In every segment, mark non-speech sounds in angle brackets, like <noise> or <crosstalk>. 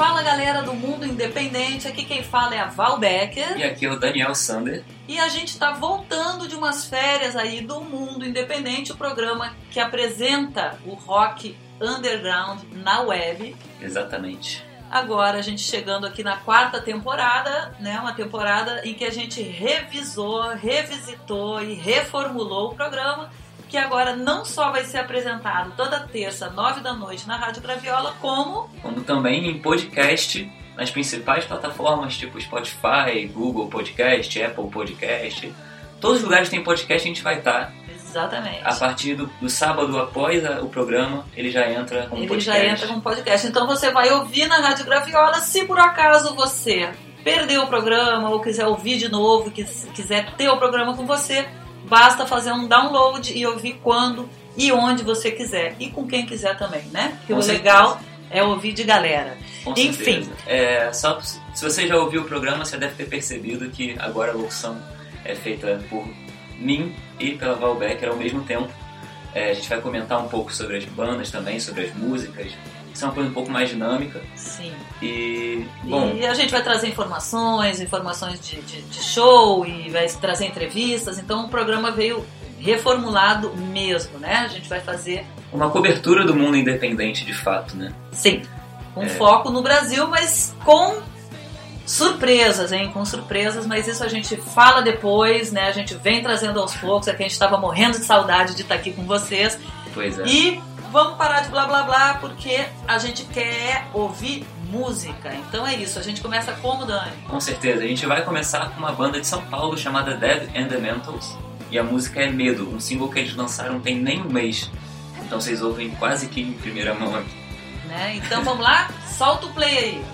Fala galera do mundo independente, aqui quem fala é a Val Becker. E aqui é o Daniel Sander. E a gente está voltando de umas férias aí do mundo independente, o programa que apresenta o rock underground na web. Exatamente. Agora a gente chegando aqui na quarta temporada, né? Uma temporada em que a gente revisou, revisitou e reformulou o programa que agora não só vai ser apresentado toda terça, nove da noite, na Rádio Graviola, como... Como também em podcast nas principais plataformas, tipo Spotify, Google Podcast, Apple Podcast. Todos os lugares que tem podcast a gente vai estar. Exatamente. A partir do, do sábado após a, o programa, ele já entra como ele podcast. Ele já entra como podcast. Então você vai ouvir na Rádio Graviola, se por acaso você perdeu o programa ou quiser ouvir de novo, quiser ter o programa com você, Basta fazer um download e ouvir quando e onde você quiser. E com quem quiser também, né? Porque com o certeza. legal é ouvir de galera. Com Enfim. É, só, se você já ouviu o programa, você deve ter percebido que agora a locução é feita por mim e pela Val Becker ao mesmo tempo. É, a gente vai comentar um pouco sobre as bandas também, sobre as músicas. Isso é uma coisa um pouco mais dinâmica. Sim. E, bom, e a gente vai trazer informações, informações de, de, de show e vai trazer entrevistas. Então o programa veio reformulado mesmo, né? A gente vai fazer uma cobertura do mundo independente de fato, né? Sim. Com é. foco no Brasil, mas com surpresas, hein? Com surpresas, mas isso a gente fala depois, né? A gente vem trazendo aos poucos, é que a gente estava morrendo de saudade de estar aqui com vocês. Pois é. E vamos parar de blá blá blá, porque a gente quer ouvir música. Então é isso, a gente começa como, Dani? Com certeza, a gente vai começar com uma banda de São Paulo chamada Dead and the Mentals. E a música é Medo, um single que eles lançaram tem nem um mês. Então vocês ouvem quase que em primeira mão aqui. Né? Então vamos lá? Solta o play aí.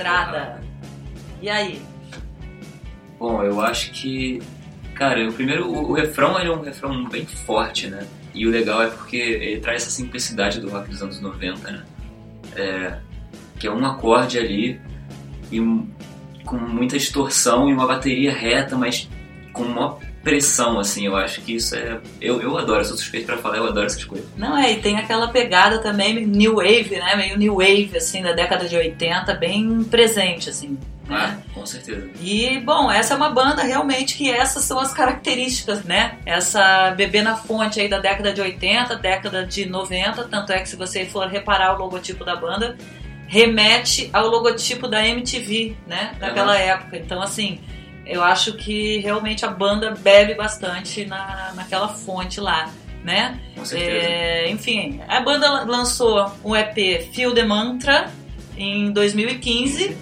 Pedrada. E aí? Bom, eu acho que. Cara, o primeiro. O, o refrão ele é um refrão bem forte, né? E o legal é porque ele traz essa simplicidade do rock dos anos 90, né? É, que é um acorde ali e com muita distorção e uma bateria reta, mas com uma pressão, assim. Eu acho que isso é. Eu, eu adoro, eu sou suspeito pra falar, eu adoro essas coisas. Não é, e tem aquela pegada também new wave, né? Meio new wave, assim, da década de 80, bem presente, assim. Ah, Né? com certeza. E, bom, essa é uma banda realmente que essas são as características, né? Essa bebê na fonte aí da década de 80, década de 90, tanto é que se você for reparar o logotipo da banda, remete ao logotipo da MTV, né? Daquela época. Então, assim, eu acho que realmente a banda bebe bastante na, naquela fonte lá, né? Com certeza. É, enfim, a banda lançou um EP Feel the Mantra em 2015,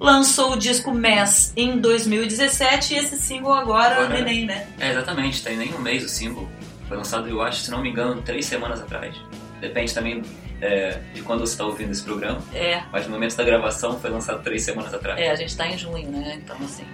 lançou o disco Mess em 2017 e esse single agora, Agora, Neném, né? É, exatamente, tem nem um mês o single. Foi lançado, eu acho, se não me engano, três semanas atrás. Depende também é, de quando você está ouvindo esse programa, É, mas no momento da gravação foi lançado três semanas atrás. é, a gente tá em junho, né? Então, assim.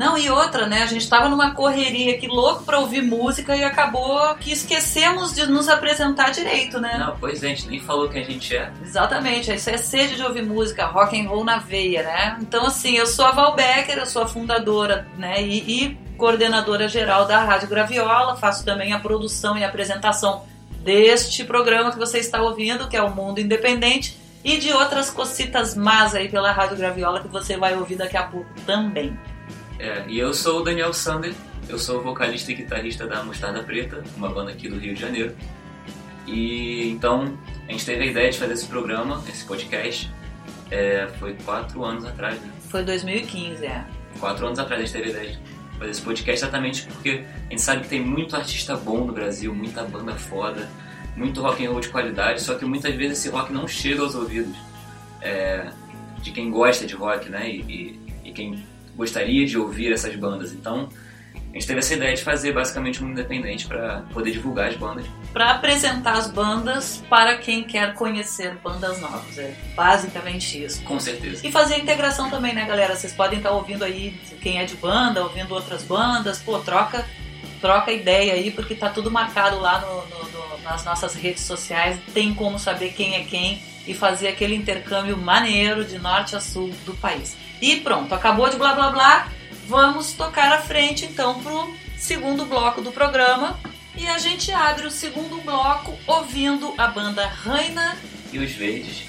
Não, e outra, né? A gente tava numa correria aqui louco pra ouvir música e acabou que esquecemos de nos apresentar direito, né? Não, pois é, a gente nem falou quem a gente é. Exatamente, isso é sede de ouvir música, rock and roll na veia, né? Então, assim, eu sou a Val Becker, eu sou a fundadora né, e, e coordenadora geral da Rádio Graviola, faço também a produção e apresentação deste programa que você está ouvindo, que é o Mundo Independente, e de outras cocitas más aí pela Rádio Graviola que você vai ouvir daqui a pouco também. É, e eu sou o Daniel Sander, eu sou vocalista e guitarrista da Mostarda Preta, uma banda aqui do Rio de Janeiro. E então a gente teve a ideia de fazer esse programa, esse podcast, é, foi quatro anos atrás, né? Foi 2015, é. Quatro anos atrás a gente teve a ideia de fazer esse podcast exatamente porque a gente sabe que tem muito artista bom no Brasil, muita banda foda, muito rock and roll de qualidade, só que muitas vezes esse rock não chega aos ouvidos é, de quem gosta de rock, né? E, e- e quem gostaria de ouvir essas bandas. Então a gente teve essa ideia de fazer basicamente um independente para poder divulgar as bandas. Para apresentar as bandas para quem quer conhecer bandas novas. É basicamente isso. Com certeza. E fazer a integração também, né, galera? Vocês podem estar ouvindo aí quem é de banda, ouvindo outras bandas. Pô, troca, troca ideia aí, porque tá tudo marcado lá no- no- no- nas nossas redes sociais. Tem como saber quem é quem e fazer aquele intercâmbio maneiro de norte a sul do país. E pronto, acabou de blá blá blá. Vamos tocar à frente então pro segundo bloco do programa. E a gente abre o segundo bloco ouvindo a banda Raina E os verdes.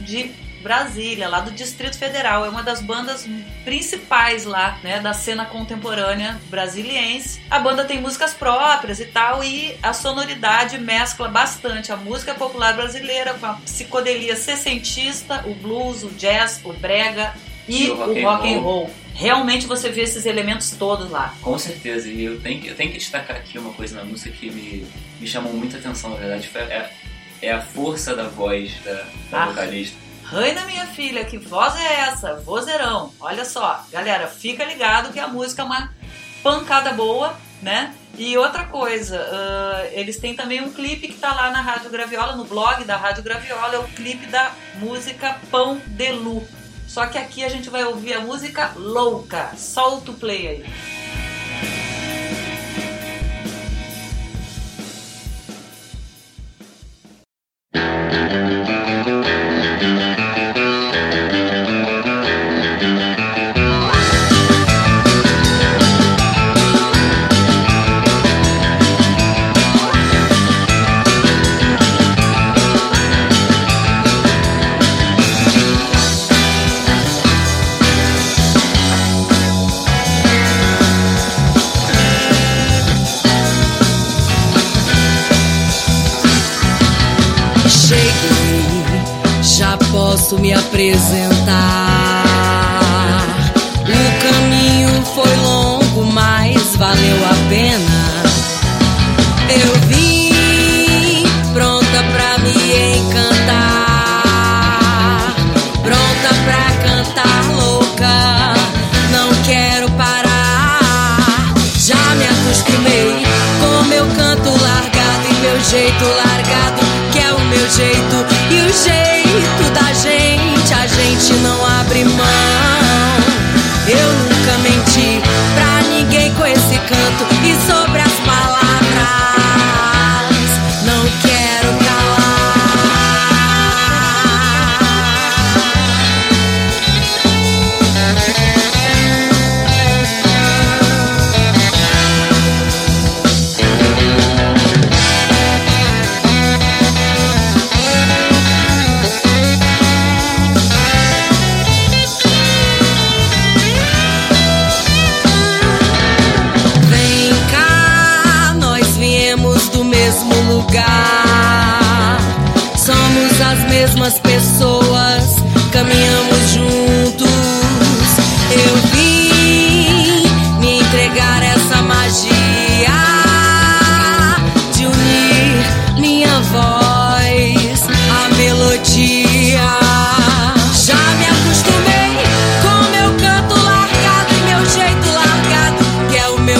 de Brasília, lá do Distrito Federal. É uma das bandas principais lá, né, da cena contemporânea brasiliense. A banda tem músicas próprias e tal, e a sonoridade mescla bastante a música popular brasileira com a psicodelia sessentista, o blues, o jazz, o brega e, o o rock rock, and and roll. Realmente você vê esses elementos todos lá. Com certeza, e eu tenho, que- eu tenho que destacar aqui uma coisa na música que me, me chamou muita atenção, na verdade, foi é, é a força da voz da, da Ah. vocalista. Raina, minha filha, que voz é essa? Vozeirão. Olha só, galera, fica ligado que a música é uma pancada boa, né? E outra coisa, ah, eles têm também um clipe que tá lá na Rádio Graviola, no blog da Rádio Graviola, é o clipe da música Pão de Lu. Só que aqui a gente vai ouvir a música Louca. Solta o play aí.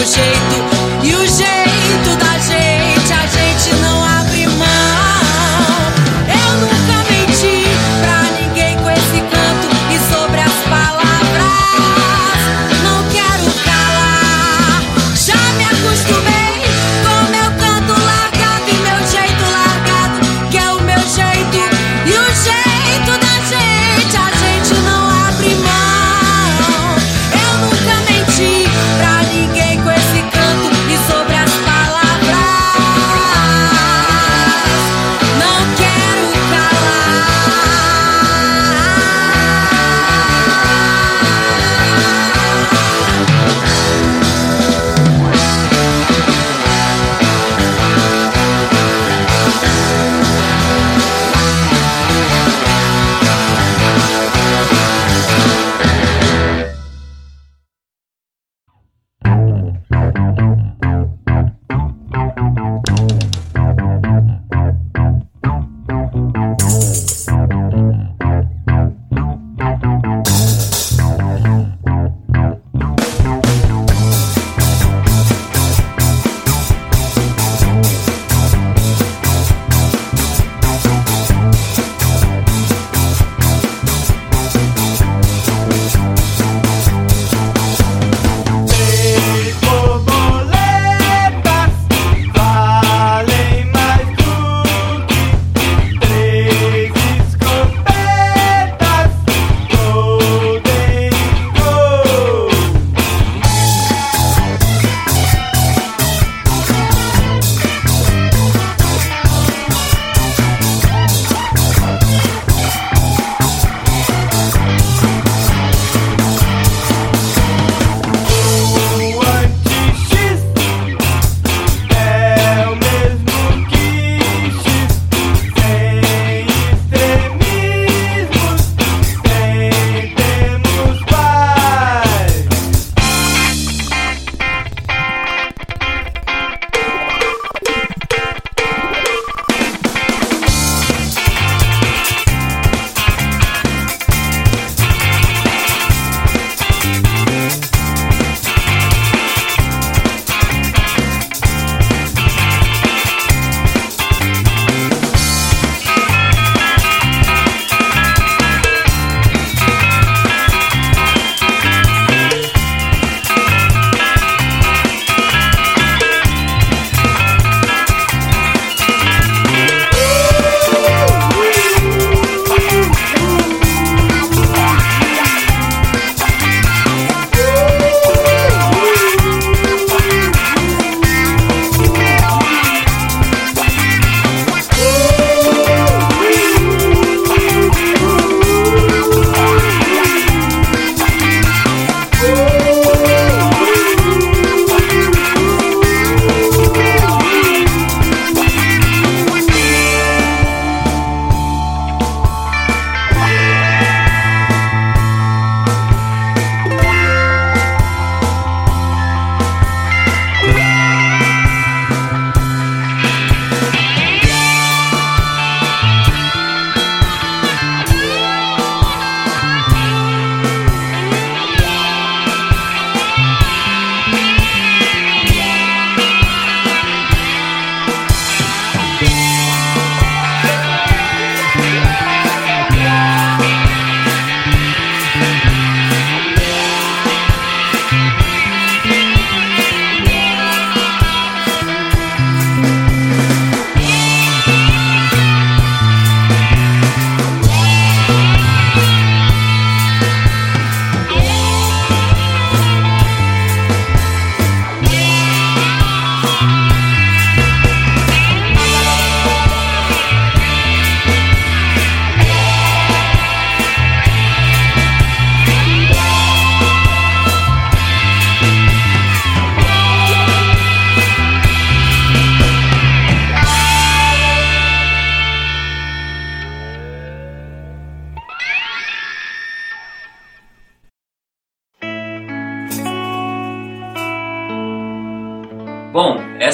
jeito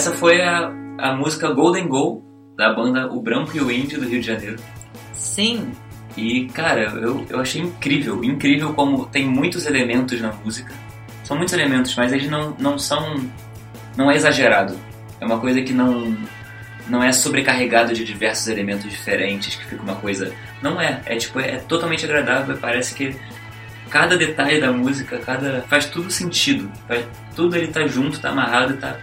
essa foi a, a música Golden Goal da banda O Branco e o Índio do Rio de Janeiro. Sim. E, cara, eu, eu achei incrível, incrível como tem muitos elementos na música. São muitos elementos, mas eles não, não são. Não é exagerado. É uma coisa que não. Não é sobrecarregado de diversos elementos diferentes, que fica uma coisa. Não é. É tipo, é totalmente agradável. Parece que cada detalhe da música, cada. faz tudo sentido. Faz, tudo ele tá junto, tá amarrado, tá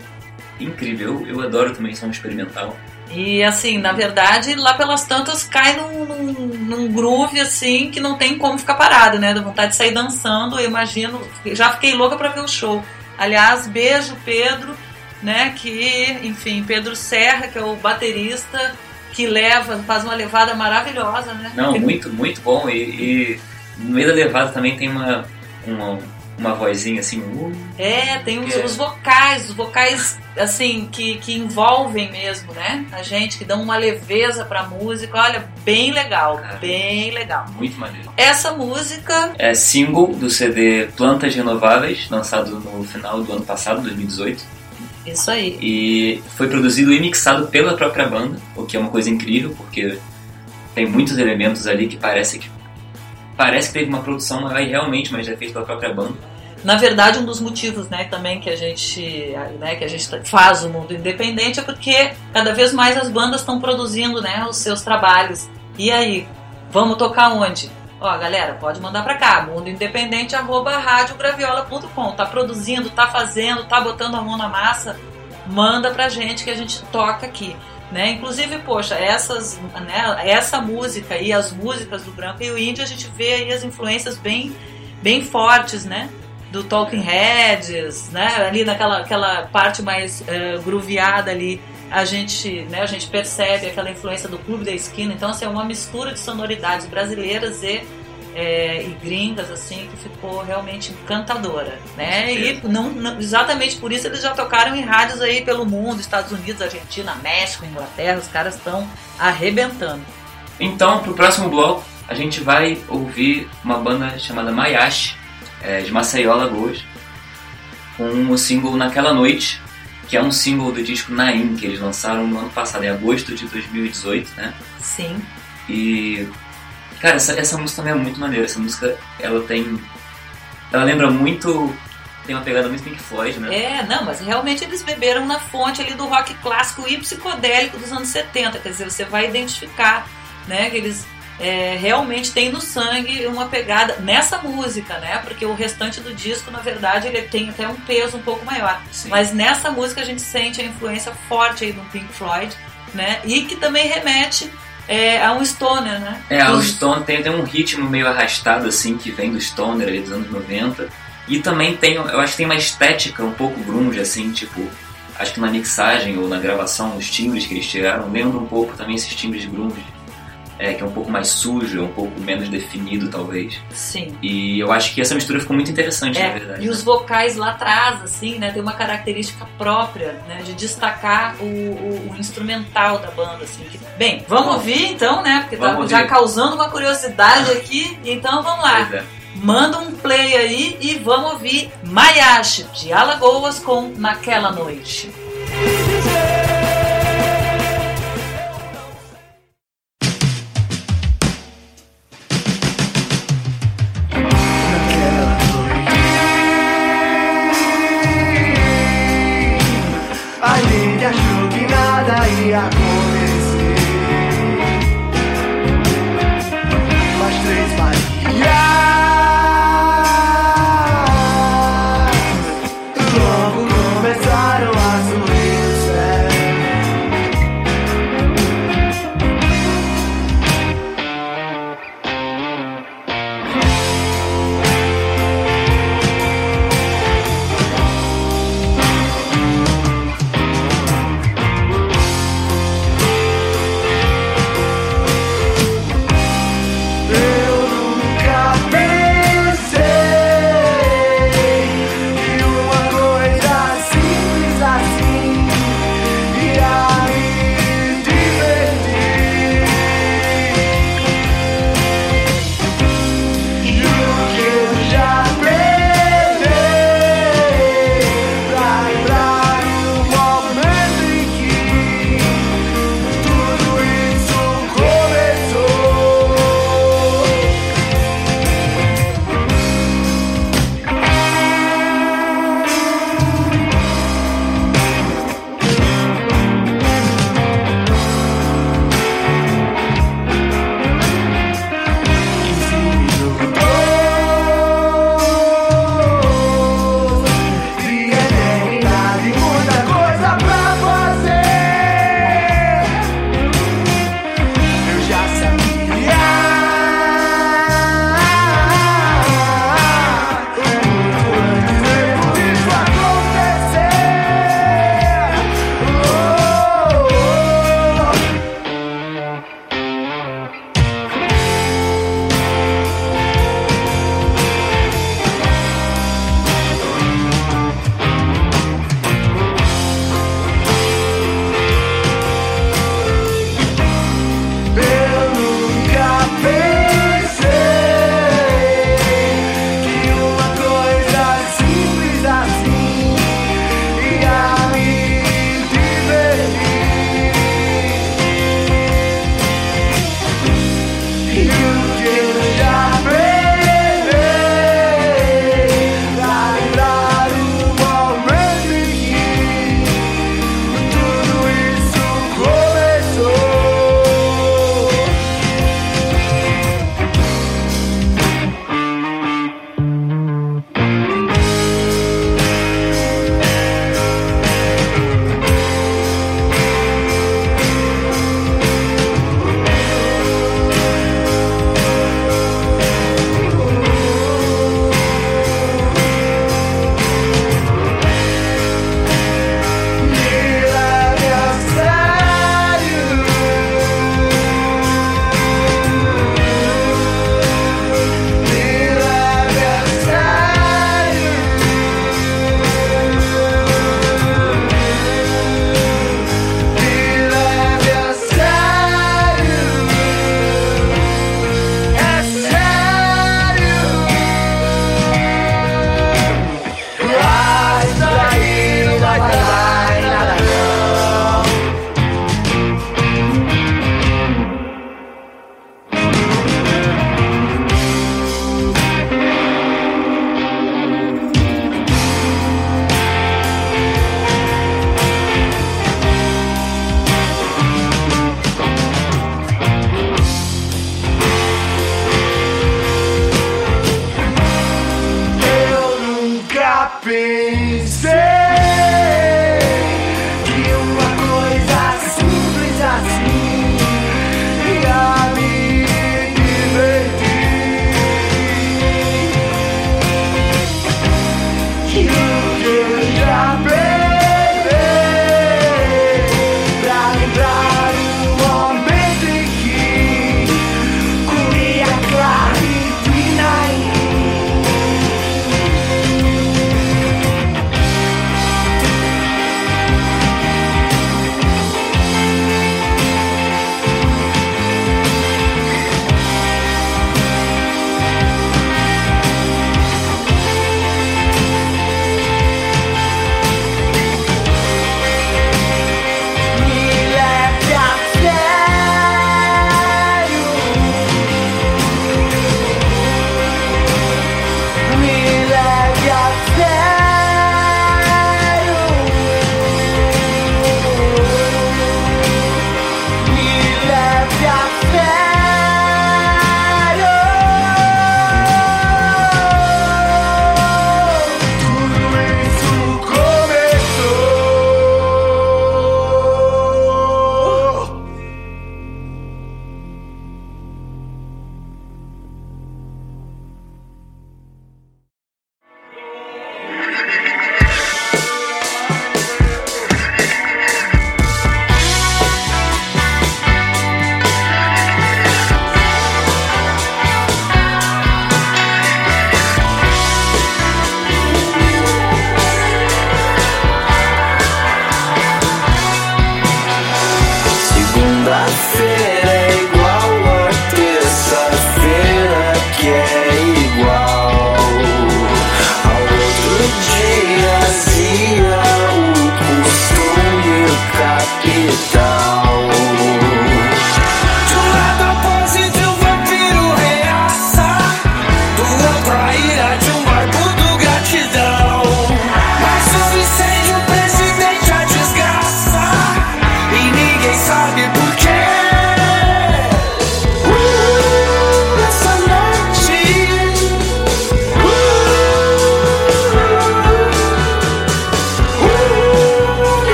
incrível. Eu, eu adoro também som experimental. E assim, na verdade, lá pelas tantas cai num, num, num, groove assim que não tem como ficar parado, né? Dá vontade de sair dançando, eu imagino. Já fiquei louca para ver o show. Aliás, beijo, Pedro, né? Que, enfim, Pedro Serra, que é o baterista, que leva, faz uma levada maravilhosa, né? Não, muito, muito bom. E, e no meio da levada também tem uma, uma uma vozinha assim. Uh, é, tem os, é. os, vocais, os vocais assim que, que envolvem mesmo, né? A gente que dão uma leveza pra música. Olha, bem legal, Cara, bem legal. Muito maneiro. Essa música é single do CD Plantas Renováveis, lançado no final do ano passado, 2018. Isso aí. E foi produzido e mixado pela própria banda, o que é uma coisa incrível, porque tem muitos elementos ali que parece que parece que teve uma produção maior realmente, mas é feito pela própria banda. Na verdade, um dos motivos, né, também que a gente, né, que a gente faz o mundo independente é porque cada vez mais as bandas estão produzindo, né, os seus trabalhos. E aí, vamos tocar onde? Ó, galera, pode mandar para cá, mundoindependente@radiograviola.com. Tá produzindo, tá fazendo, tá botando a mão na massa, manda pra gente que a gente toca aqui. Né? Inclusive, poxa, essas, né, essa música e as músicas do Branco e o Índio, a gente vê aí as influências bem, bem fortes, né? Do Talking Heads, né? Ali naquela aquela parte mais uh, grooveada ali, a gente, né, a gente percebe aquela influência do Clube da Esquina. Então, assim, é uma mistura de sonoridades brasileiras e é, e gringas, assim, que ficou realmente encantadora, né? E não, não, exatamente por isso eles já tocaram em rádios aí pelo mundo, Estados Unidos, Argentina, México, Inglaterra, os caras estão arrebentando. Então, pro próximo bloco, a gente vai ouvir uma banda chamada Mayashi, é, de Maceió, Alagoas, com o single Naquela Noite, que é um single do disco Naim, que eles lançaram no ano passado, em agosto de 2018, né? Sim. E Cara, essa, essa música também é muito maneira. Essa música, ela tem. Ela lembra muito. Tem uma pegada muito Pink Floyd, né? É, não, mas realmente eles beberam na fonte ali do rock clássico e psicodélico dos anos 70. Quer dizer, você vai identificar, né, que eles é, realmente têm no sangue uma pegada nessa música, né? Porque o restante do disco, na verdade, ele tem até um peso um pouco maior. Sim. Mas nessa música a gente sente a influência forte aí do Pink Floyd, né? E que também remete é, a um stoner, né? É, o stoner tem, tem um ritmo meio arrastado, assim, que vem do stoner ali dos anos 90. E também tem, eu acho que tem uma estética um pouco grunge, assim, tipo, acho que na mixagem ou na gravação, os timbres que eles tiraram, lembra um pouco também esses timbres grunge é, que é um pouco mais sujo, é um pouco menos definido, talvez. Sim. E eu acho que essa mistura ficou muito interessante, é, na verdade. E né? os vocais lá atrás, assim, né, tem uma característica própria, né, de destacar o, o, o instrumental da banda, assim. Que... Bem, vamos Bom, ouvir então, né, porque tá já causando uma curiosidade aqui, então vamos lá. É. Manda um play aí e vamos ouvir Mayashi, de Alagoas, com Naquela Noite.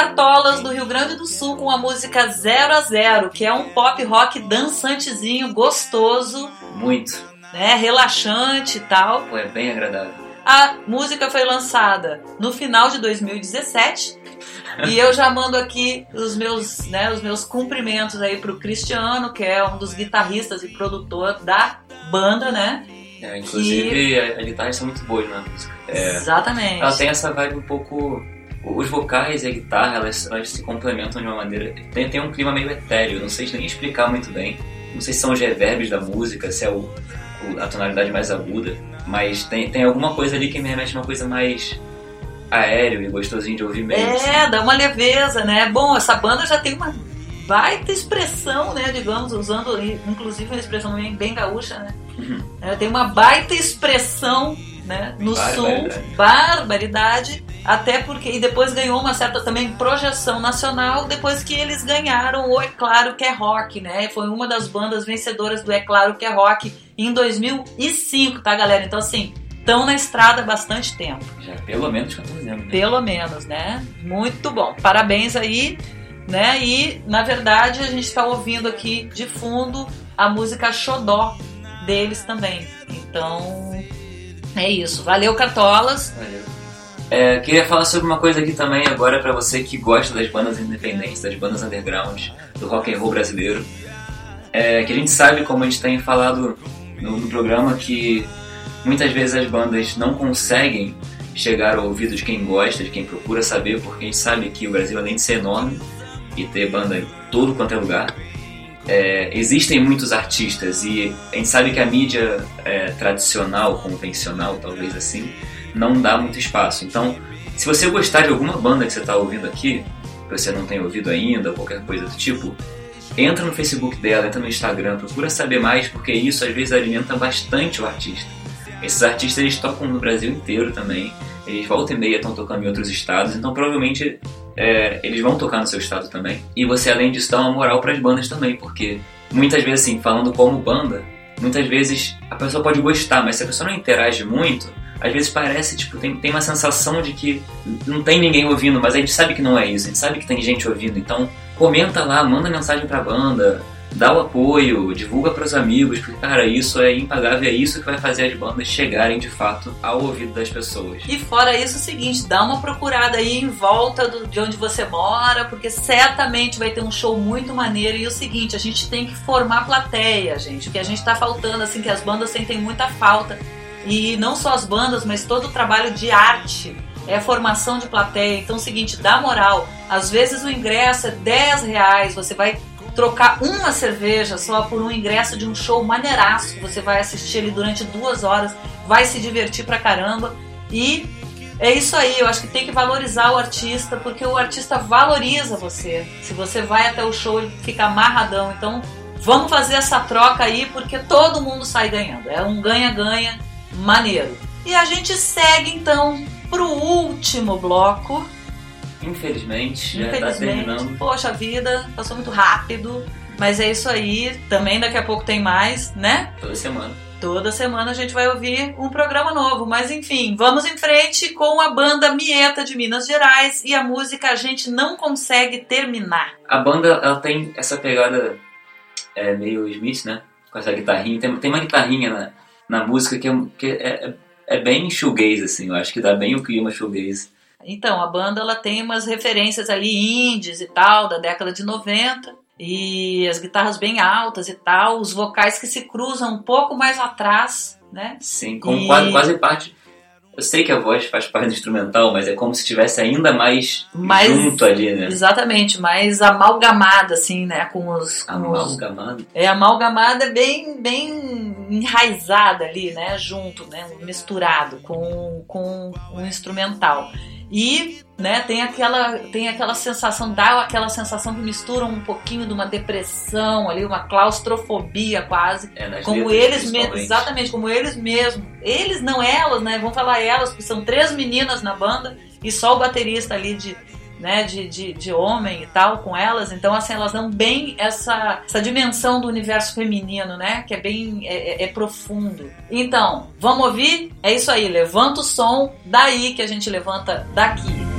Cartolas do Rio Grande do Sul com a música Zero a Zero, que é um pop rock dançantezinho, gostoso, Muito. né, relaxante e tal. Pô, é bem agradável. A música foi lançada no final de 2017 e eu já mando aqui os meus, né, os meus cumprimentos aí pro Cristiano, que é um dos guitarristas e produtor da banda, né? É, inclusive, a- as guitarras são muito boas na música. É, Exatamente. ela tem essa vibe um pouco. Os vocais e a guitarra, elas, elas se complementam de uma maneira. Tem, tem um clima meio etéreo, não sei nem explicar muito bem. Não sei se são os reverbs da música, se é o, o- a tonalidade mais aguda. Mas tem, tem alguma coisa ali que me remete a uma coisa mais aéreo e gostosinho de ouvir mesmo. assim. É, dá uma leveza, né? Bom, essa banda já tem uma baita expressão, né? Digamos, usando inclusive uma expressão bem, bem gaúcha, né? Uhum. Ela tem uma baita expressão, né? No sul, Barbaridade. barbaridade, até porque e depois ganhou uma certa também projeção nacional depois que eles ganharam o É Claro que é Rock, né? Foi uma das bandas vencedoras do É Claro que é Rock em 2005, tá, galera? Então assim, estão na estrada há bastante tempo. Já pelo menos 14 anos. Né? Pelo menos, né? Muito bom. Parabéns aí, né? E na verdade a gente está ouvindo aqui de fundo a música Xodó deles também. Então é isso. Valeu, Cartolas. Valeu. É, queria falar sobre uma coisa aqui também agora pra você que gosta das bandas independentes, das bandas underground, do rock and roll brasileiro. É, que a gente sabe, como a gente tem falado no, no programa, que muitas vezes as bandas não conseguem chegar ao ouvido de quem gosta, de quem procura saber, porque a gente sabe que o Brasil, além de ser enorme e ter banda em todo quanto é lugar, é, existem muitos artistas e a gente sabe que a mídia é, tradicional, convencional, talvez assim, não dá muito espaço. Então, se você gostar de alguma banda que você está ouvindo aqui, que você não tem ouvido ainda, qualquer coisa do tipo, entra no Facebook dela, entra no Instagram, procura saber mais, porque isso às vezes alimenta bastante o artista. Esses artistas eles tocam no Brasil inteiro também, eles volta e meia estão tocando em outros estados, então provavelmente é, eles vão tocar no seu estado também. E você, além disso, dá uma moral para as bandas também, porque muitas vezes, assim, falando como banda, muitas vezes a pessoa pode gostar, mas se a pessoa não interage muito, às vezes parece, tipo, tem, tem uma sensação de que não tem ninguém ouvindo, mas a gente sabe que não é isso, a gente sabe que tem gente ouvindo, então comenta lá, manda mensagem pra banda, dá o apoio, divulga pros amigos, porque, cara, isso é impagável, é isso que vai fazer as bandas chegarem de fato ao ouvido das pessoas. E fora isso, é o seguinte, dá uma procurada aí em volta do- de onde você mora, porque certamente vai ter um show muito maneiro. E o seguinte, a gente tem que formar plateia, gente. Que a gente tá faltando, assim, que as bandas sentem muita falta. E não só as bandas, mas todo o trabalho de arte. É formação de plateia. Então é o seguinte, dá moral. Às vezes o ingresso é 10 reais, você vai trocar uma cerveja só por um ingresso de um show maneiraço. Você vai assistir ele durante duas horas, vai se divertir pra caramba. E é isso aí, eu acho que tem que valorizar o artista, porque o artista valoriza você. Se você vai até o show, ele fica amarradão. Então, vamos fazer essa troca aí, porque todo mundo sai ganhando. É um ganha-ganha maneiro. E a gente segue então pro último bloco. Infelizmente, já tá Infelizmente, terminando. poxa vida, passou muito rápido. Mas é isso aí, também daqui a pouco tem mais, né? Toda semana. Toda semana a gente vai ouvir um programa novo. Mas enfim, vamos em frente com a banda Mieta de Minas Gerais e a música A Gente Não Consegue Terminar. A banda ela tem essa pegada é, meio Smith, né? Com essa guitarrinha. Tem, tem uma guitarrinha na, na música que, é, que é, é bem shoegaze, assim. Eu acho que dá bem o clima shoegaze. Então, a banda ela tem umas referências ali indies e tal, da década de 90. E as guitarras bem altas e tal, os vocais que se cruzam um pouco mais atrás, né? Sim, como E- quase, quase parte. Eu sei que a voz faz parte do instrumental, mas é como se estivesse ainda mais, Mais- junto ali, né? Exatamente, mais amalgamada, assim, né? Com os. Com os Amalgamado. é amalgamada bem, bem enraizada ali, né? Junto, né? Misturado com, com o instrumental. E, né? Tem aquela, tem aquela sensação, dá aquela sensação que mistura um pouquinho de uma depressão ali, uma claustrofobia quase. É, como eles mesmos, exatamente, como eles mesmos. Eles não elas, né? Vamos falar elas, porque são três meninas na banda e só o baterista ali de né, de, de, de homem e tal com elas, então assim, elas dão bem essa, essa dimensão do universo feminino, né, que é bem é, é, é profundo. Então, vamos ouvir? É isso aí, levanta o som daí que a gente levanta daqui.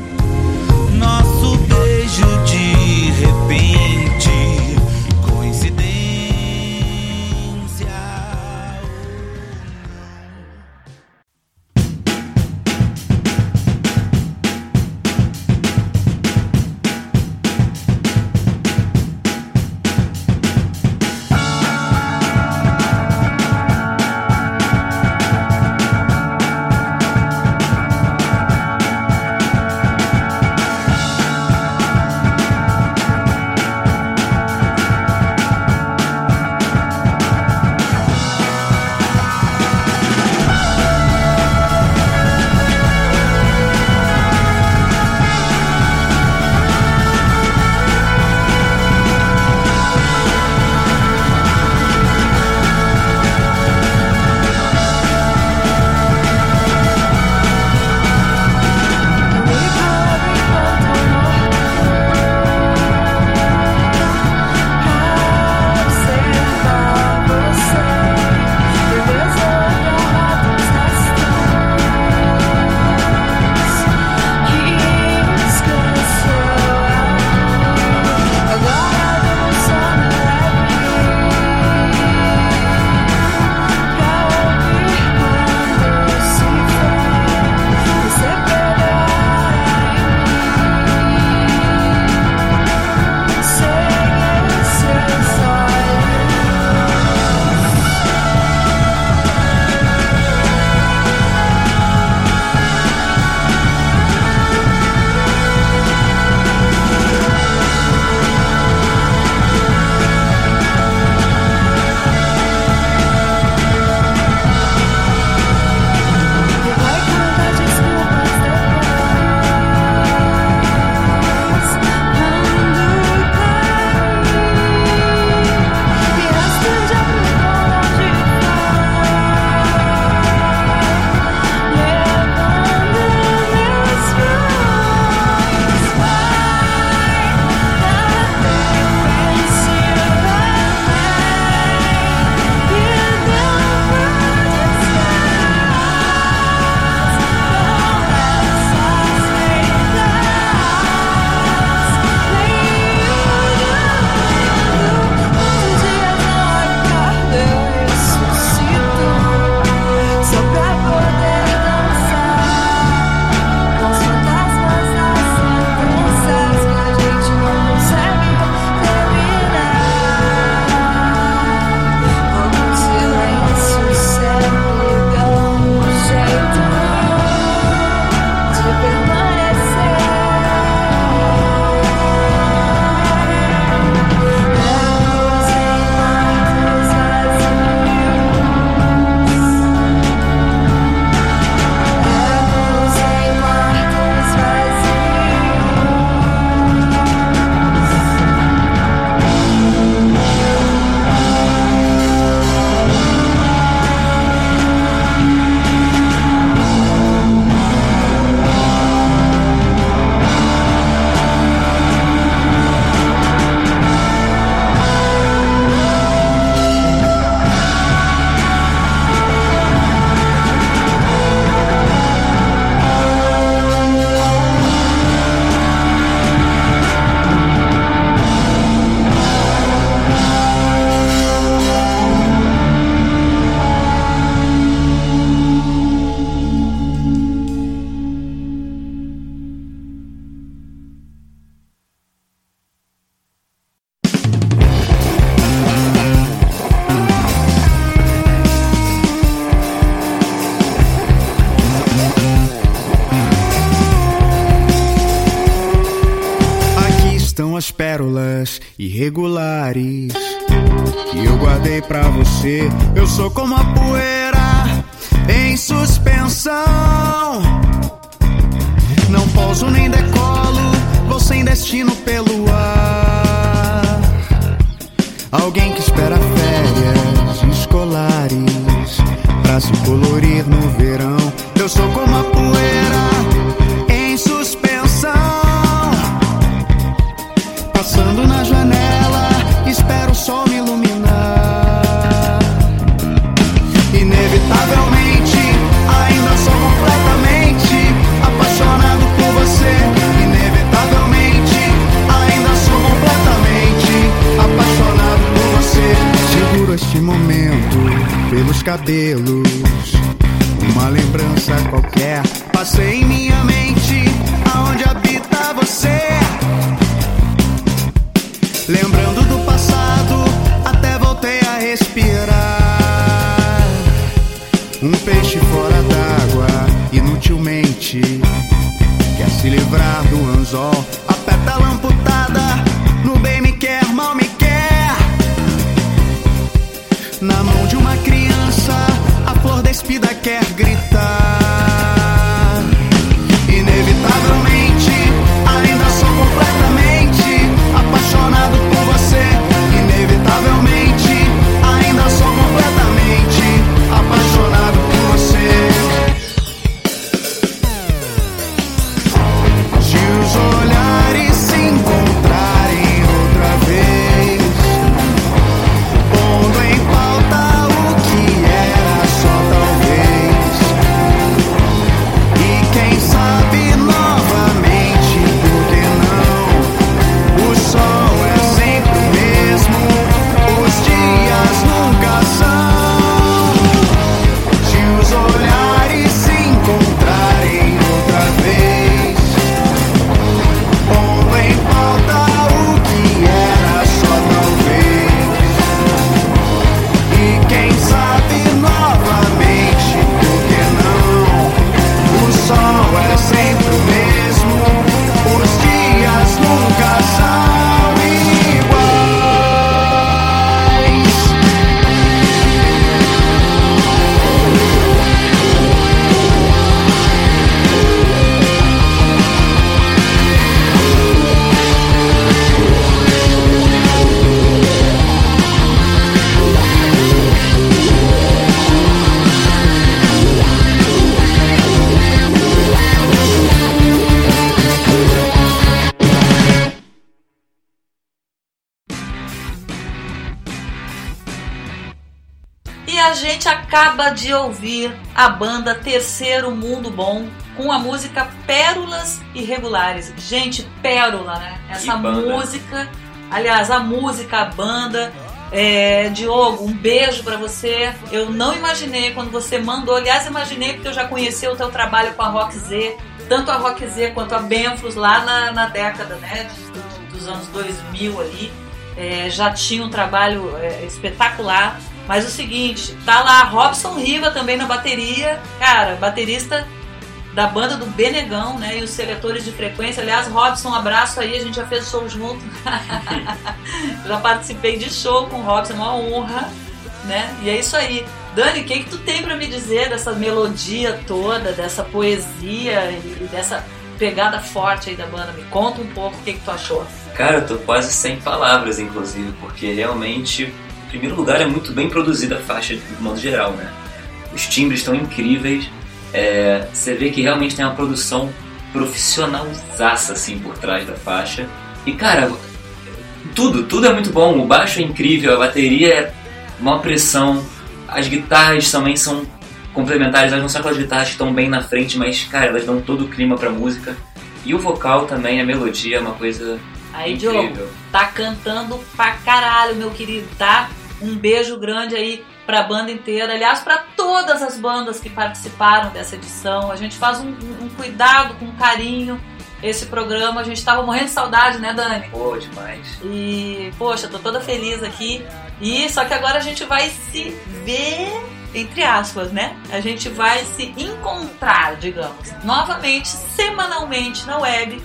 irregulares que eu guardei para você. Eu sou como a poeira em suspensão. Não pouso nem decolo, vou sem destino pelo cabelos. Uma lembrança qualquer passei em minha mente aonde habita você. Lembrando do passado, até voltei a respirar. Um peixe fora d'água, inutilmente. Quer se livrar do anzol, acaba de ouvir a banda Terceiro Mundo Bom com a música Pérolas Irregulares. Gente, pérola, né? Essa música, aliás, a música, a banda. É, Diogo, um beijo pra você. Eu não imaginei quando você mandou, aliás, imaginei porque eu já conheci o teu trabalho com a Rock Z, tanto a Rock Z quanto a Benflus lá na, na década né, de- dos anos 2000 ali. É, já tinha um trabalho é, espetacular. Mas o seguinte, tá lá Robson Riva também na bateria, cara, baterista da banda do Benegão, né? E os seletores de frequência. Aliás, Robson, um abraço aí, a gente já fez show junto. <laughs> já participei de show com o Robson, uma honra, né? E é isso aí. Dani, o que, que tu tem pra me dizer dessa melodia toda, dessa poesia e dessa pegada forte aí da banda? Me conta um pouco o que, que tu achou. Cara, eu tô quase sem palavras, inclusive, porque realmente, em primeiro lugar, é muito bem produzida a faixa de modo geral, né? Os timbres estão incríveis, é, você vê que realmente tem uma produção profissionalzaça, assim, por trás da faixa. E, cara, tudo, tudo é muito bom. O baixo é incrível, a bateria é uma pressão, as guitarras também são complementares, elas não são aquelas guitarras que estão bem na frente, mas, cara, elas dão todo o clima pra música. E o vocal também, a melodia é uma coisa Aí, incrível. Diogo, tá cantando pra caralho, meu querido, tá? Um beijo grande aí pra banda inteira. Aliás, pra todas as bandas que participaram dessa edição. A gente faz um, um- um cuidado, com carinho, esse programa. A gente tava morrendo de saudade, né, Dani? Pô, demais. E, poxa, tô toda feliz aqui. E só que agora a gente vai se ver, entre aspas, né? A gente vai se encontrar, digamos, novamente, semanalmente na web,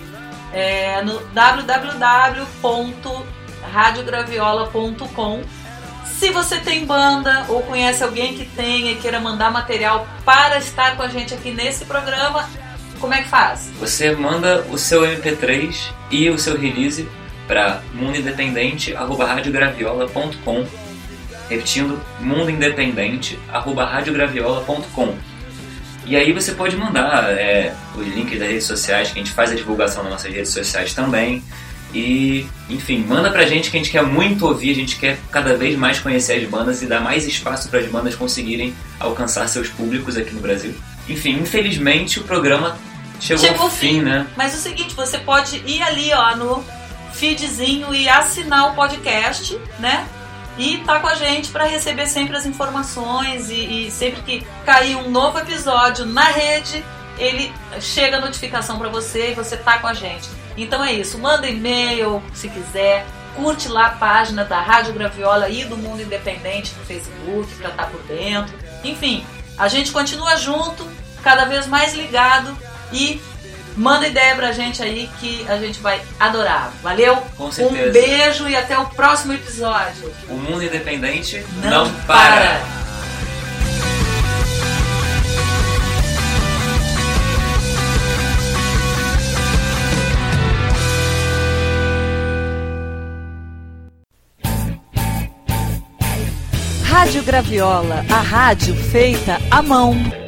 é, no www.radiograviola.com. Se você tem banda ou conhece alguém que tenha e queira mandar material para estar com a gente aqui nesse programa, como é que faz? Você manda o seu MP3 e o seu release para mundoindependente@radiograviola.com. Repetindo, mundoindependente@radiograviola.com. E aí você pode mandar é, os links das redes sociais, que a gente faz a divulgação nas nossas redes sociais também. E, enfim, manda pra gente que a gente quer muito ouvir, a gente quer cada vez mais conhecer as bandas e dar mais espaço para as bandas conseguirem alcançar seus públicos aqui no Brasil. Enfim, infelizmente o programa chegou, Chegou ao ao fim, né? Mas é o seguinte, você pode ir ali, ó, no feedzinho e assinar o podcast, né? e tá com a gente para receber sempre as informações e, e sempre que cair um novo episódio na rede, ele chega a notificação para você e você tá com a gente. Então é isso, manda e-mail se quiser, curte lá a página da Rádio Graviola e do Mundo Independente no Facebook para estar por dentro. Enfim, a gente continua junto, cada vez mais ligado e manda ideia pra gente aí que a gente vai adorar. Valeu? Com certeza. Um beijo e até o próximo episódio. O mundo independente Não não, para. para. Rádio Graviola, a rádio feita à mão.